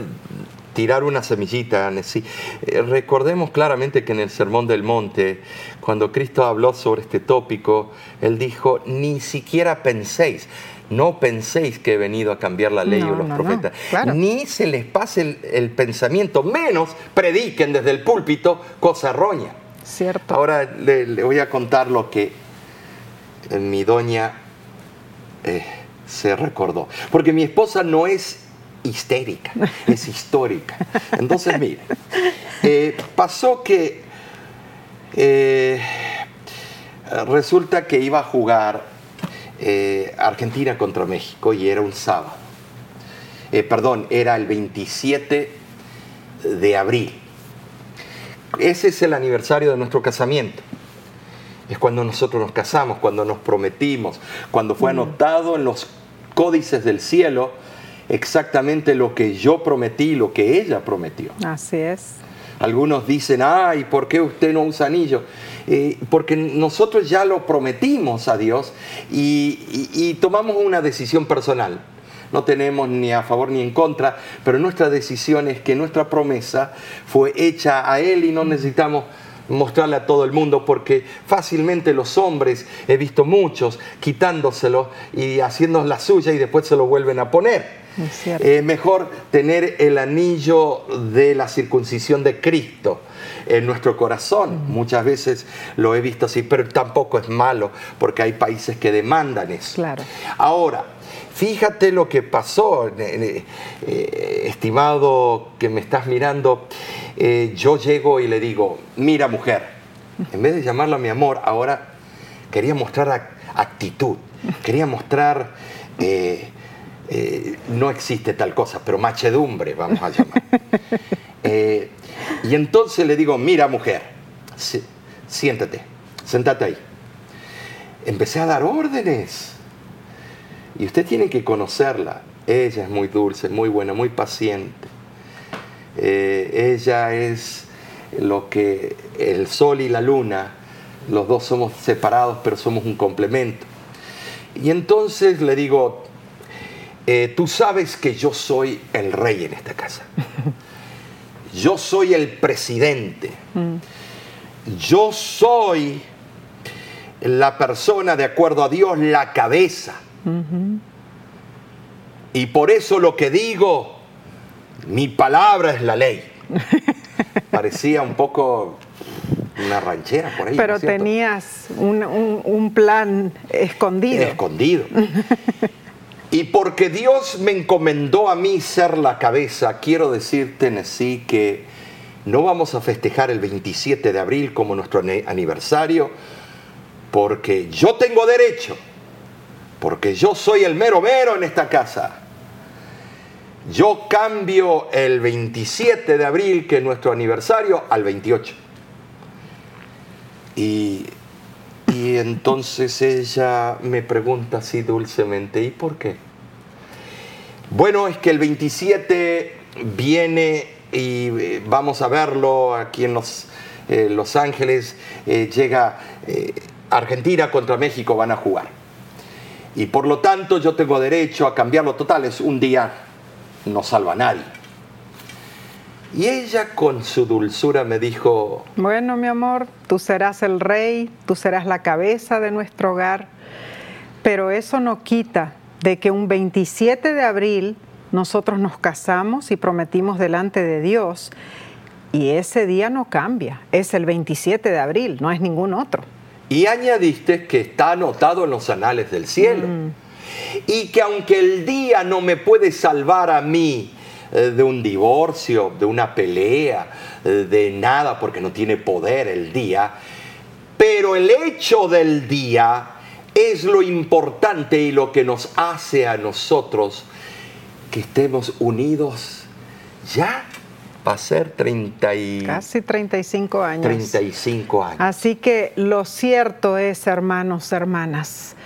tirar una semillita. Eh, recordemos claramente que en el Sermón del Monte, cuando Cristo habló sobre este tópico, Él dijo, ni siquiera penséis, no penséis que he venido a cambiar la ley o los profetas, ni se les pase el, pensamiento, menos prediquen desde el púlpito cosa errónea. Cierto. Ahora le, voy a contar lo que mi doña eh, se recordó, porque mi esposa no es histérica, es histórica. Entonces, mire, eh, pasó que eh, resulta que iba a jugar eh, Argentina contra México y era un sábado. perdón, era el 27 de abril. Ese es el aniversario de nuestro casamiento. Es cuando nosotros nos casamos, cuando nos prometimos, cuando fue mm. anotado en los códices del cielo exactamente lo que yo prometí, lo que ella prometió. Así es. Algunos dicen, ay, ¿por qué usted no usa anillo? Eh, porque nosotros ya lo prometimos a Dios y, tomamos una decisión personal. No tenemos ni a favor ni en contra, pero nuestra decisión es que nuestra promesa fue hecha a Él y no necesitamos mostrarle a todo el mundo porque fácilmente los hombres, he visto muchos quitándoselo y haciendo la suya y después se lo vuelven a poner. Es mejor tener el anillo de la circuncisión de Cristo en nuestro corazón. Muchas veces lo he visto así, pero tampoco es malo porque hay países que demandan eso. Claro. Ahora, fíjate lo que pasó, eh, estimado que me estás mirando. Eh, yo llego y le digo, mira mujer, en vez de llamarla mi amor, ahora quería mostrar actitud, quería mostrar eh, eh, no existe tal cosa, pero machedumbre, vamos a llamar. Eh, y entonces le digo, mira mujer, siéntate, sentate ahí. Empecé a dar órdenes. Y usted tiene que conocerla. Ella es muy dulce, muy buena, muy paciente. Eh, ella es lo que el sol y la luna, los dos somos separados, pero somos un complemento. Y entonces le digo, eh, tú sabes que yo soy el rey en esta casa. Yo soy el presidente. Yo soy la persona, de acuerdo a Dios, la cabeza. Y por eso lo que digo, mi palabra es la ley. Parecía un poco una ranchera por ahí. ¿no Pero tenías un, un- un plan escondido. Escondido. Y porque Dios me encomendó a mí ser la cabeza, quiero decir, Tennessee, que no vamos a festejar el 27 de abril como nuestro aniversario, porque yo tengo derecho, porque yo soy el mero mero en esta casa. Yo cambio el 27 de abril, que es nuestro aniversario, al 28. Y, y entonces ella me pregunta así dulcemente, ¿y por qué? Bueno, es que el 27 viene y eh, vamos a verlo aquí en Los, eh, Los Ángeles, eh, llega Argentina contra México, van a jugar. Y por lo tanto yo tengo derecho a cambiarlo total, es un día, no salva a nadie. Y ella con su dulzura me dijo, Bueno, mi amor, tú serás el rey, tú serás la cabeza de nuestro hogar, pero eso no quita de que un 27 de abril nosotros nos casamos y prometimos delante de Dios y ese día no cambia, es el 27 de abril, no es ningún otro. Y añadiste que está anotado en los anales del cielo. Y que aunque el día no me puede salvar a mí de un divorcio, de una pelea, eh, de nada, porque no tiene poder el día, pero el hecho del día es lo importante y lo que nos hace a nosotros que estemos unidos ya va a ser 30 y Casi 35 años. 35 años. Así que lo cierto es, hermanos, hermanas,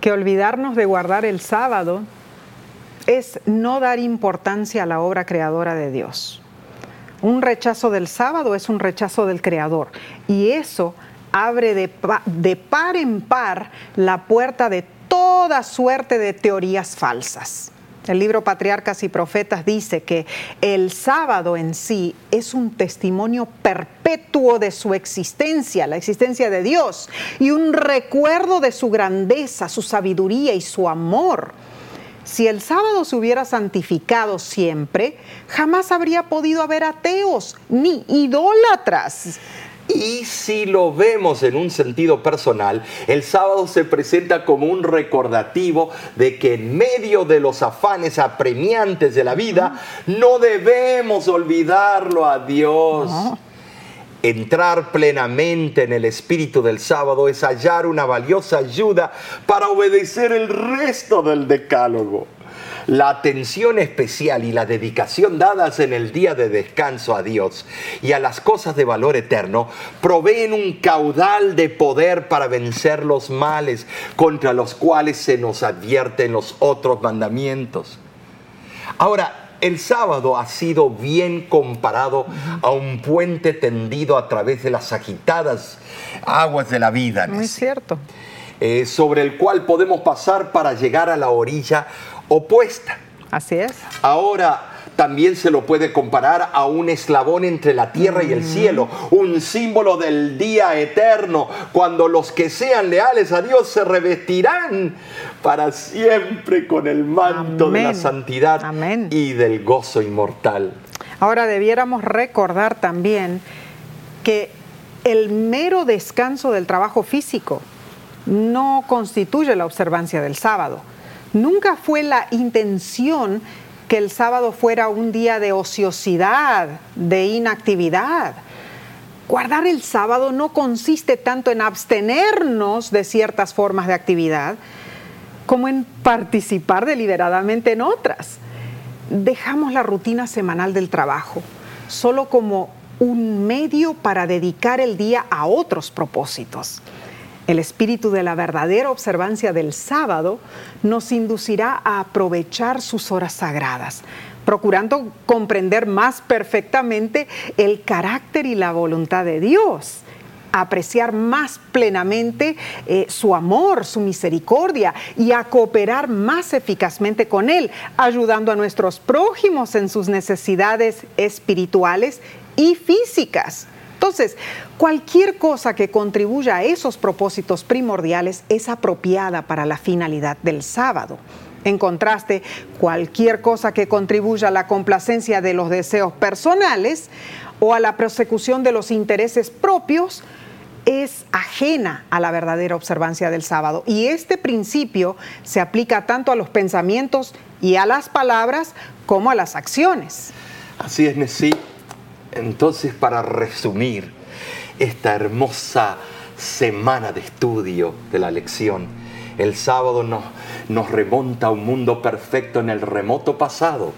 que olvidarnos de guardar el sábado es no dar importancia a la obra creadora de Dios. Un rechazo del sábado es un rechazo del Creador y eso abre de, pa- de par en par la puerta de toda suerte de teorías falsas. El libro Patriarcas y Profetas dice que el sábado en sí es un testimonio perpetuo de su existencia, la existencia de Dios, y un recuerdo de su grandeza, su sabiduría y su amor. Si el sábado se hubiera santificado siempre, jamás habría podido haber ateos ni idólatras. Y si lo vemos en un sentido personal, el sábado se presenta como un recordativo de que en medio de los afanes apremiantes de la vida, no debemos olvidarlo a Dios. Entrar plenamente en el espíritu del sábado es hallar una valiosa ayuda para obedecer el resto del decálogo. La atención especial y la dedicación dadas en el día de descanso a Dios y a las cosas de valor eterno proveen un caudal de poder para vencer los males contra los cuales se nos advierten los otros mandamientos. Ahora, el sábado ha sido bien comparado a un puente tendido a través de las agitadas aguas de la vida, Muy cierto. eh, sobre el cual podemos pasar para llegar a la orilla opuesta. Así es. Ahora también se lo puede comparar a un eslabón entre la tierra y el cielo, un símbolo del día eterno, cuando los que sean leales a Dios se revestirán para siempre con el manto de la santidad Amén. y del gozo inmortal. Ahora debiéramos recordar también que el mero descanso del trabajo físico no constituye la observancia del sábado. Nunca fue la intención que el sábado fuera un día de ociosidad, de inactividad. Guardar el sábado no consiste tanto en abstenernos de ciertas formas de actividad como en participar deliberadamente en otras. Dejamos la rutina semanal del trabajo solo como un medio para dedicar el día a otros propósitos. El espíritu de la verdadera observancia del sábado nos inducirá a aprovechar sus horas sagradas, procurando comprender más perfectamente el carácter y la voluntad de Dios apreciar más plenamente eh, su amor, su misericordia y a cooperar más eficazmente con Él, ayudando a nuestros prójimos en sus necesidades espirituales y físicas. Entonces, cualquier cosa que contribuya a esos propósitos primordiales es apropiada para la finalidad del sábado. En contraste, cualquier cosa que contribuya a la complacencia de los deseos personales o a la persecución de los intereses propios es ajena a la verdadera observancia del sábado. Y este principio se aplica tanto a los pensamientos y a las palabras como a las acciones. Así es, Nessie. Entonces, para resumir esta hermosa semana de estudio de la lección, el sábado nos, nos remonta a un mundo perfecto en el remoto pasado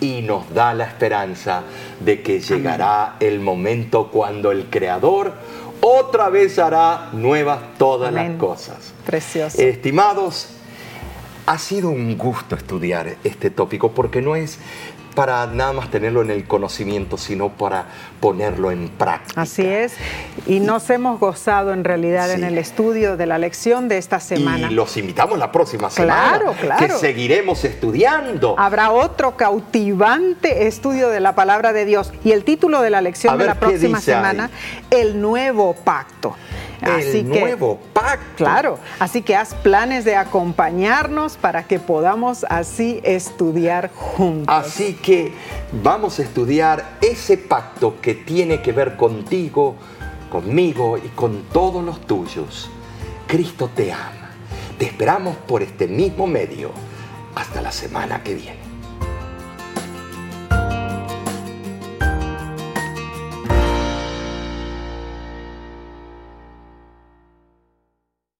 y nos da la esperanza de que llegará el momento cuando el Creador otra vez hará nuevas todas las cosas. Precioso. Estimados, ha sido un gusto estudiar este tópico porque no es para nada más tenerlo en el conocimiento, sino para ponerlo en práctica. Así es, y nos hemos gozado en realidad en el estudio de la lección de esta semana. Y los invitamos la próxima semana, claro, claro. que seguiremos estudiando. Habrá otro cautivante estudio de la palabra de Dios y el título de la lección de la próxima semana, El Nuevo Pacto. El nuevo pacto. Claro, así que haz planes de acompañarnos para que podamos así estudiar juntos. Así que vamos a estudiar ese pacto tiene que ver contigo, conmigo y con todos los tuyos. Cristo te ama. Te esperamos por este mismo medio. Hasta la semana que viene.